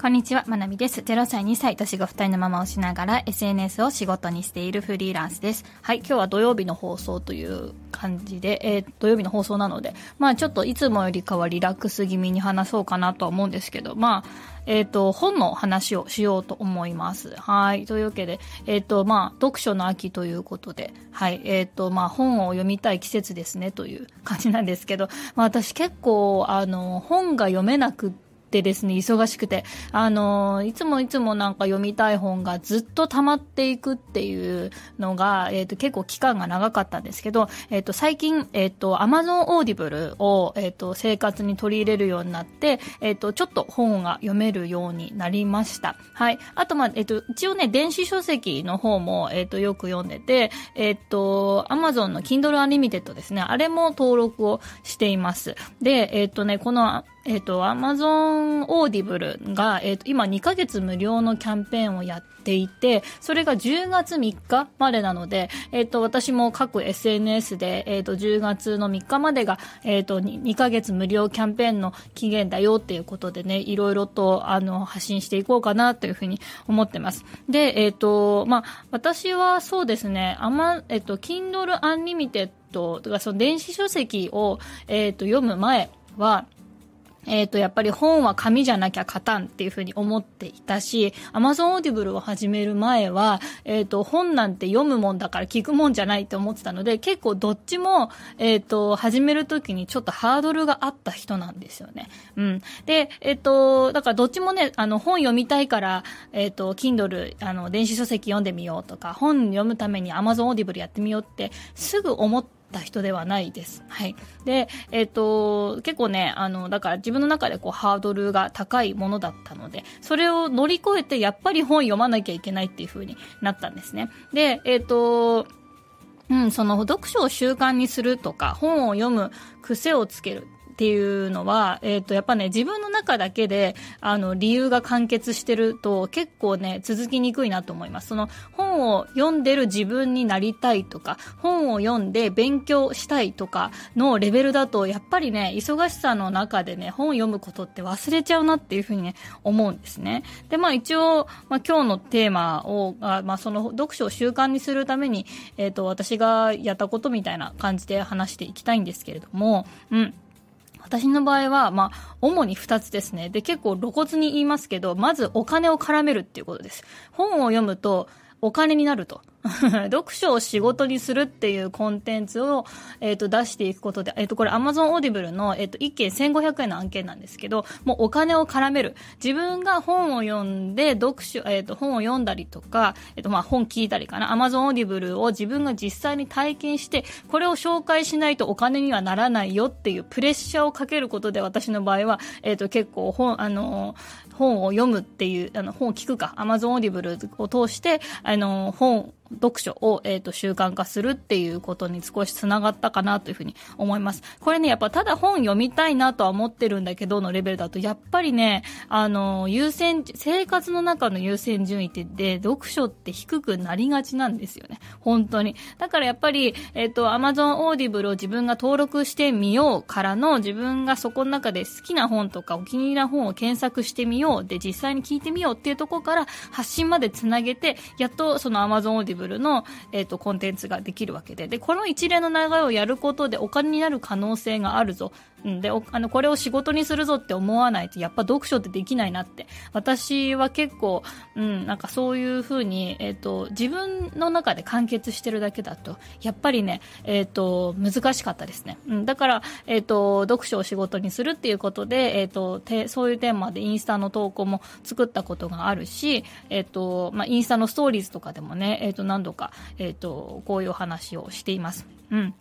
こんにちは、まなみです。0歳、2歳、年が2人のママをしながら SNS を仕事にしているフリーランスです。はい、今日は土曜日の放送という感じで、えー、土曜日の放送なので、まあちょっといつもよりかはリラックス気味に話そうかなとは思うんですけど、まあ、えっ、ー、と、本の話をしようと思います。はい。というわけで、えっ、ー、と、まあ、読書の秋ということで、はい。えっ、ー、と、まあ、本を読みたい季節ですね、という感じなんですけど、まあ、私結構、あの、本が読めなく、っててですね、忙しくて、あの、いつもいつもなんか読みたい本がずっと溜まっていくっていうのが、えっ、ー、と、結構期間が長かったんですけど、えっ、ー、と、最近、えっ、ー、と、Amazon Audible を、えっ、と、生活に取り入れるようになって、えっ、と、ちょっと本が読めるようになりました。はい。あと、まあ、えっ、と、一応ね、電子書籍の方も、えっ、と、よく読んでて、えっ、と、Amazon の Kindle Unlimited ですね、あれも登録をしています。で、えっ、とね、このえっ、ー、と、アマゾンオーディブルが、えっ、ー、と、今2ヶ月無料のキャンペーンをやっていて、それが10月3日までなので、えっ、ー、と、私も各 SNS で、えっ、と、10月の3日までが、えっ、と2、2ヶ月無料キャンペーンの期限だよっていうことでね、いろいろと、あの、発信していこうかなというふうに思ってます。で、えっ、と、まあ、私はそうですね、あま、えっ、と、Kindle Unlimited とか、その電子書籍を、えっ、と、読む前は、えっ、ー、と、やっぱり本は紙じゃなきゃ勝たんっていうふうに思っていたし、Amazon Audible を始める前は、えっ、ー、と、本なんて読むもんだから聞くもんじゃないって思ってたので、結構どっちも、えっ、ー、と、始めるときにちょっとハードルがあった人なんですよね。うん。で、えっ、と、だからどっちもね、あの、本読みたいから、えっ、と、Kindle、あの、電子書籍読んでみようとか、本読むために Amazon Audible やってみようって、すぐ思って、た人ではないです。はい。で、えっ、ー、と、結構ね、あの、だから自分の中でこうハードルが高いものだったので、それを乗り越えてやっぱり本読まなきゃいけないっていう風になったんですね。で、えっ、ー、と、うん、その読書を習慣にするとか、本を読む癖をつけるっていうのは、えっ、ー、と、やっぱね、自分の中だけで、あの、理由が完結してると、結構ね、続きにくいなと思います。その、本を読んでる自分になりたいとか、本を読んで勉強したいとかのレベルだと、やっぱりね、忙しさの中でね、本を読むことって忘れちゃうなっていうふうにね、思うんですね。で、まあ一応、まあ今日のテーマを、あまあその読書を習慣にするために、えっ、ー、と、私がやったことみたいな感じで話していきたいんですけれども、うん。私の場合は、まあ、主に2つですね。で、結構露骨に言いますけど、まずお金を絡めるっていうことです。本を読むとお金になると。読書を仕事にするっていうコンテンツを、え、ー、と、出していくことで、えっ、ー、と、これ Amazon Audible の、えっ、ー、と、1件1500円の案件なんですけど、もうお金を絡める。自分が本を読んで、読書、えっ、と、本を読んだりとか、えっ、と、まあ、本聞いたりかな。Amazon Audible を自分が実際に体験して、これを紹介しないとお金にはならないよっていうプレッシャーをかけることで、私の場合は、えっ、と、結構本、あの、本を読むっていう、あの、本を聞くか、Amazon Audible を通して、あの、本読書を、え、ー、と、習慣化するっていうことに少し繋がったかなというふうに思います。これね、やっぱただ本読みたいなとは思ってるんだけどのレベルだと、やっぱりね、あの、優先、生活の中の優先順位ってで、読書って低くなりがちなんですよね。本当に。だからやっぱり、えっ、ー、と、Amazon Audible を自分が登録してみようからの、自分がそこの中で好きな本とかお気に入りな本を検索してみよう。で、実際に聞いてみようっていうところから発信までつなげて、やっとその Amazon Audible ブルの、えっ、ー、と、コンテンツができるわけで。で、この一連の流れをやることでお金になる可能性があるぞ。うん、で、あの、これを仕事にするぞって思わないと、やっぱ読書ってできないなって。私は結構、うん、なんかそういうふうに、えっ、ー、と、自分の中で完結してるだけだと、やっぱりね、えっ、ー、と、難しかったですね。うん、だから、えっ、と、読書を仕事にするっていうことで、えっ、と、て、そういうテーマでインスタの投稿も作ったことがあるし、えっ、と、まあ、インスタのストーリーズとかでもね、えっ、と、何度か、えっ、と、こういうお話をしています。うん。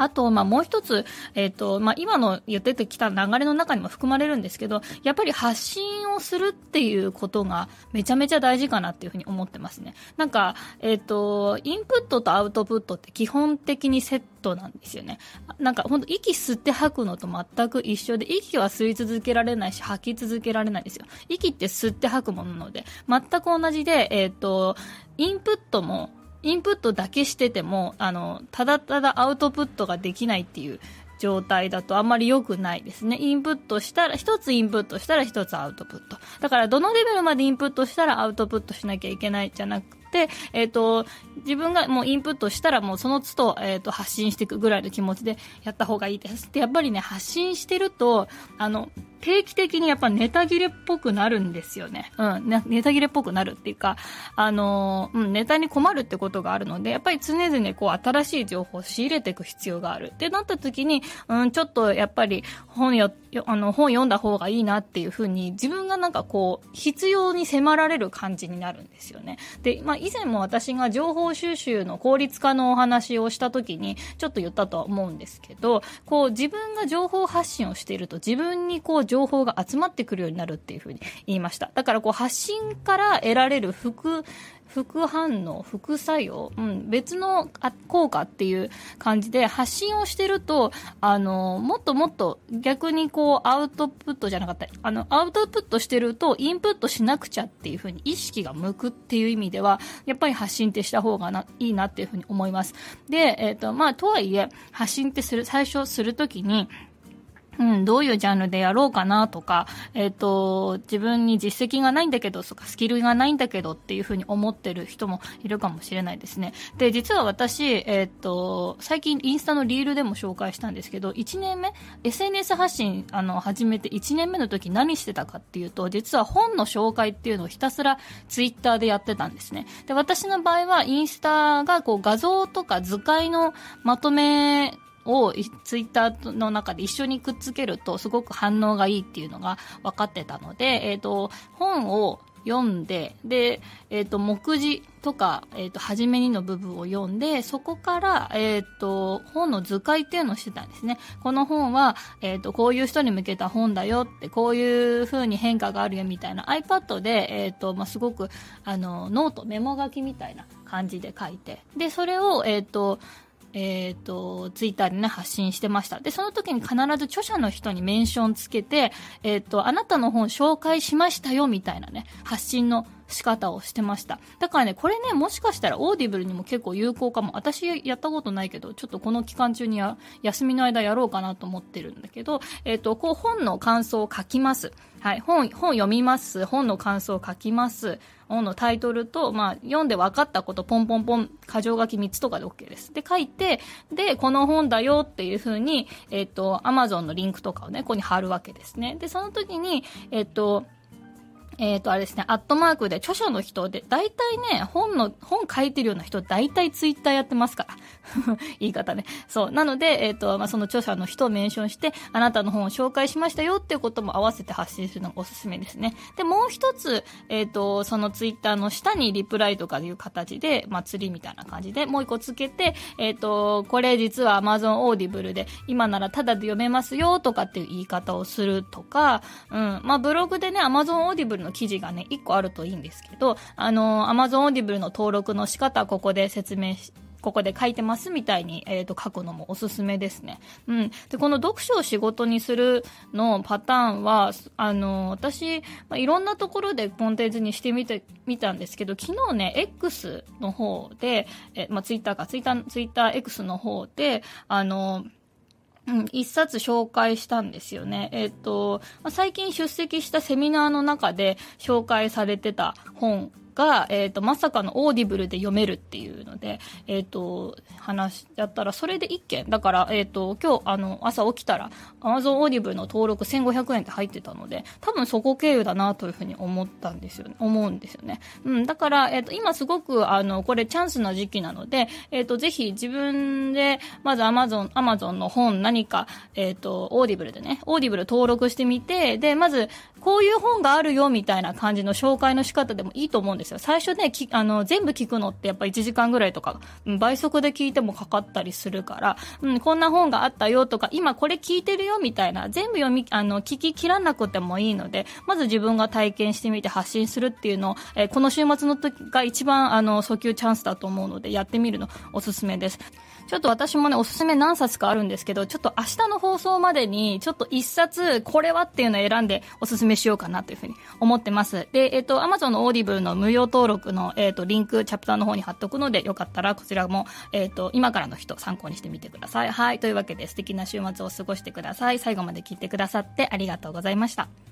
あと、まあ、もう一つ、えっ、ー、と、まあ、今の言ってきた流れの中にも含まれるんですけど、やっぱり発信をするっていうことがめちゃめちゃ大事かなっていうふうに思ってますね。なんか、えっ、ー、と、インプットとアウトプットって基本的にセットなんですよね。なんか、本当息吸って吐くのと全く一緒で、息は吸い続けられないし、吐き続けられないんですよ。息って吸って吐くものなので、全く同じで、えっ、ー、と、インプットも、インプットだけしてても、あの、ただただアウトプットができないっていう状態だとあんまり良くないですね。インプットしたら、一つインプットしたら一つアウトプット。だからどのレベルまでインプットしたらアウトプットしなきゃいけないじゃなくて、えっ、ー、と、自分がもうインプットしたらもうその都度、えっ、ー、と、発信していくぐらいの気持ちでやった方がいいです。で、やっぱりね、発信してると、あの、定期的にやっぱネタ切れっぽくなるんですよね。うん、ネタ切れっぽくなるっていうか、あの、うん、ネタに困るってことがあるので、やっぱり常々こう新しい情報を仕入れていく必要がある。ってなった時に、うん、ちょっとやっぱり本よ、あの、本読んだ方がいいなっていうふうに、自分がなんかこう、必要に迫られる感じになるんですよね。で、まあ以前も私が情報収集の効率化のお話をした時に、ちょっと言ったとは思うんですけど、こう自分が情報発信をしていると自分にこう情報が集まってくるようになるっていうふうに言いました。だからこう発信から得られる副、副反応、副作用、うん、別の効果っていう感じで発信をしてると、あの、もっともっと逆にこうアウトプットじゃなかった、あの、アウトプットしてるとインプットしなくちゃっていうふうに意識が向くっていう意味では、やっぱり発信ってした方がないいなっていうふうに思います。で、えっ、ー、と、まあ、とはいえ、発信ってする、最初するときに、うん、どういうジャンルでやろうかなとか、えっ、ー、と、自分に実績がないんだけど、とか、スキルがないんだけどっていうふうに思ってる人もいるかもしれないですね。で、実は私、えっ、ー、と、最近インスタのリールでも紹介したんですけど、1年目、SNS 発信、あの、始めて1年目の時何してたかっていうと、実は本の紹介っていうのをひたすらツイッターでやってたんですね。で、私の場合はインスタがこう画像とか図解のまとめをツイッターの中で一緒にくっつけるとすごく反応がいいっていうのが分かってたので、え、ー、と、本を読んで、で、え、ー、と、目次とか、え、ー、と、初めにの部分を読んで、そこから、えっ、と、本の図解っていうのをしてたんですね。この本は、えっ、と、こういう人に向けた本だよって、こういう風に変化があるよみたいな iPad で、えっ、と、まあ、すごく、あの、ノート、メモ書きみたいな感じで書いて、で、それを、えっ、と、えっ、ー、と、ツイッターでね、発信してました。で、その時に必ず著者の人にメンションつけて、えっ、ー、と、あなたの本紹介しましたよ、みたいなね、発信の仕方をしてました。だからね、これね、もしかしたらオーディブルにも結構有効かも。私やったことないけど、ちょっとこの期間中にや、休みの間やろうかなと思ってるんだけど、えっ、ー、と、こう本の感想を書きます。はい、本、本読みます。本の感想を書きます。本のタイトルと、まあ、読んで分かったこと、ポンポンポン、箇条書き3つとかで OK です。で、書いて、で、この本だよっていうふうに、えっ、ー、と、アマゾンのリンクとかをね、ここに貼るわけですね。で、その時に、えっ、ー、と、えっ、ー、と、あれですね、アットマークで著書の人で、大体ね、本の、本書いてるような人、大体ツイッターやってますから。言い方ね。そう。なので、えっ、ー、と、まあ、その著者の人をメンションして、あなたの本を紹介しましたよっていうことも合わせて発信するのがおすすめですね。で、もう一つ、えっ、ー、と、そのツイッターの下にリプライとかいう形で、まあ、釣りみたいな感じで、もう一個つけて、えっ、と、これ実は Amazon Audible で、今ならタダで読めますよとかっていう言い方をするとか、うん。まあ、ブログでね、Amazon Audible の記事がね、1個あるといいんですけど、あの、Amazon Audible の登録の仕方、ここで説明し、ここで書いてますみたいに、えっ、ー、と、書くのもおすすめですね。うん。で、この読書を仕事にするのパターンは、あの、私、まあ、いろんなところでコンテンツにしてみて、みたんですけど、昨日ね、X の方で、え、まあ、ツイッターか、ツイッター、ツイッター X の方で、あの、うん、一冊紹介したんですよね。えっ、と、まあ、最近出席したセミナーの中で紹介されてた本が、えっ、と、まさかのオーディブルで読めるっていうので、えっ、と、話しちゃったら、それで1件。だから、えっ、と、今日、あの、朝起きたら、Amazon オーディブルの登録1500円って入ってたので、多分そこ経由だなというふうに思ったんですよね。思うんですよね。うん、だから、えっ、と、今すごく、あの、これチャンスな時期なので、えっ、と、ぜひ自分で、まず Amazon、Amazon の本何か、えっ、と、オーディブルでね、オーディブル登録してみて、で、まず、こういう本があるよみたいな感じの紹介の仕方でもいいと思うんですよ。最初ね、き、あの、全部聞くのってやっぱ1時間ぐらいとか、倍速で聞いてもかかったりするから、うん、こんな本があったよとか、今これ聞いてるよみたいな、全部読み、あの、聞き切らなくてもいいので、まず自分が体験してみて発信するっていうのを、えー、この週末の時が一番、あの、訴求チャンスだと思うので、やってみるのおすすめです。ちょっと私もね、おすすめ何冊かあるんですけど、ちょっと明日の放送までに、ちょっと一冊、これはっていうのを選んでおすすめしようかなというふうに思ってます。で、えっ、ー、と、Amazon のオーディブルの無料登録の、えっ、ー、と、リンク、チャプターの方に貼っとくので、よかったらこちらも、えっ、ー、と、今からの人参考にしてみてください。はい。というわけで素敵な週末を過ごしてください。最後まで聞いてくださってありがとうございました。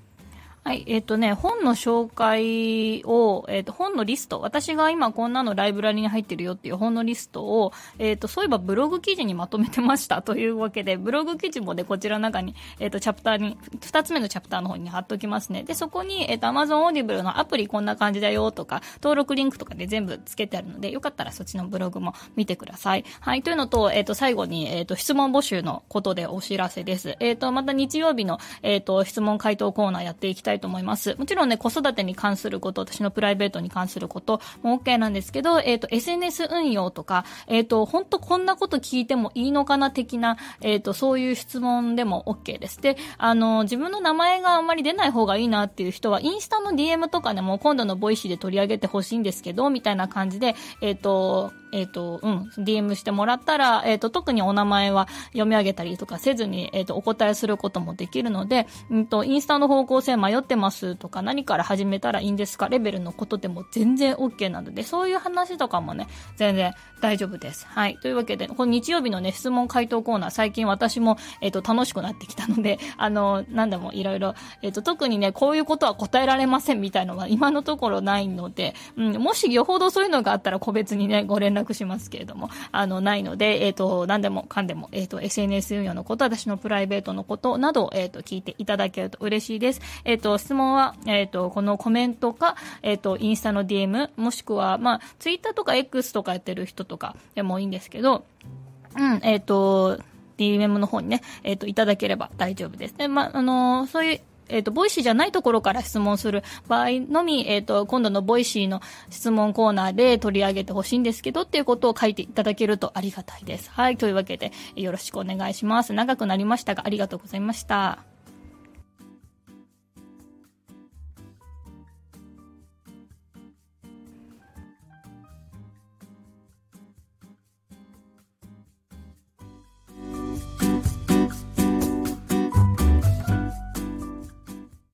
はい、えっ、ー、とね、本の紹介を、えっ、ー、と、本のリスト、私が今こんなのライブラリに入ってるよっていう本のリストを、えっ、ー、と、そういえばブログ記事にまとめてました というわけで、ブログ記事もね、こちらの中に、えっ、と、チャプターに、二つ目のチャプターの方に貼っときますね。で、そこに、えっ、と、Amazon Audible のアプリこんな感じだよとか、登録リンクとかで全部つけてあるので、よかったらそっちのブログも見てください。はい、というのと、えっ、と、最後に、えっ、と、質問募集のことでお知らせです。えっ、と、また日曜日の、えっ、と、質問回答コーナーやっていきたいと思います。もちろんね、子育てに関すること、私のプライベートに関することも OK なんですけど、えっ、ー、と、SNS 運用とか、えっ、ー、と、本当こんなこと聞いてもいいのかな的な、えっ、ー、と、そういう質問でも OK です。で、あの、自分の名前があんまり出ない方がいいなっていう人は、インスタの DM とかでも今度のボイシーで取り上げてほしいんですけど、みたいな感じで、えっ、と、えっ、ー、と、うん、DM してもらったら、えっ、ー、と、特にお名前は読み上げたりとかせずに、えっ、ー、と、お答えすることもできるので、うんと、インスタの方向性迷ってますとか、何から始めたらいいんですかレベルのことでも全然 OK なので、そういう話とかもね、全然大丈夫です。はい。というわけで、この日曜日のね、質問回答コーナー、最近私も、えっ、と、楽しくなってきたので、あの、なんでもいろいろ、えっ、と、特にね、こういうことは答えられませんみたいのは今のところないので、うん、もしよほどそういうのがあったら個別にね、ご連絡しますけれども、あの、ないので、えっ、ー、と、何でもかんでも、えっ、ー、と、SNS 運用のこと、私のプライベートのことなど、えっ、ー、と、聞いていただけると嬉しいです。えっ、と、質問は、えっ、と、このコメントか、えっ、と、インスタの DM、もしくは、まあ、ツイッターとか X とかやってる人とかでもいいんですけど、うん、えっ、と、DM の方にね、えっ、と、いただければ大丈夫です。で、まあ、あのそういうえっ、ー、と、 Voicyじゃないところから質問する場合のみ、えっ、ー、と、今度の Voicyの質問コーナーで取り上げてほしいんですけどっていうことを書いていただけるとありがたいです。はい。というわけで、よろしくお願いします。長くなりましたが、ありがとうございました。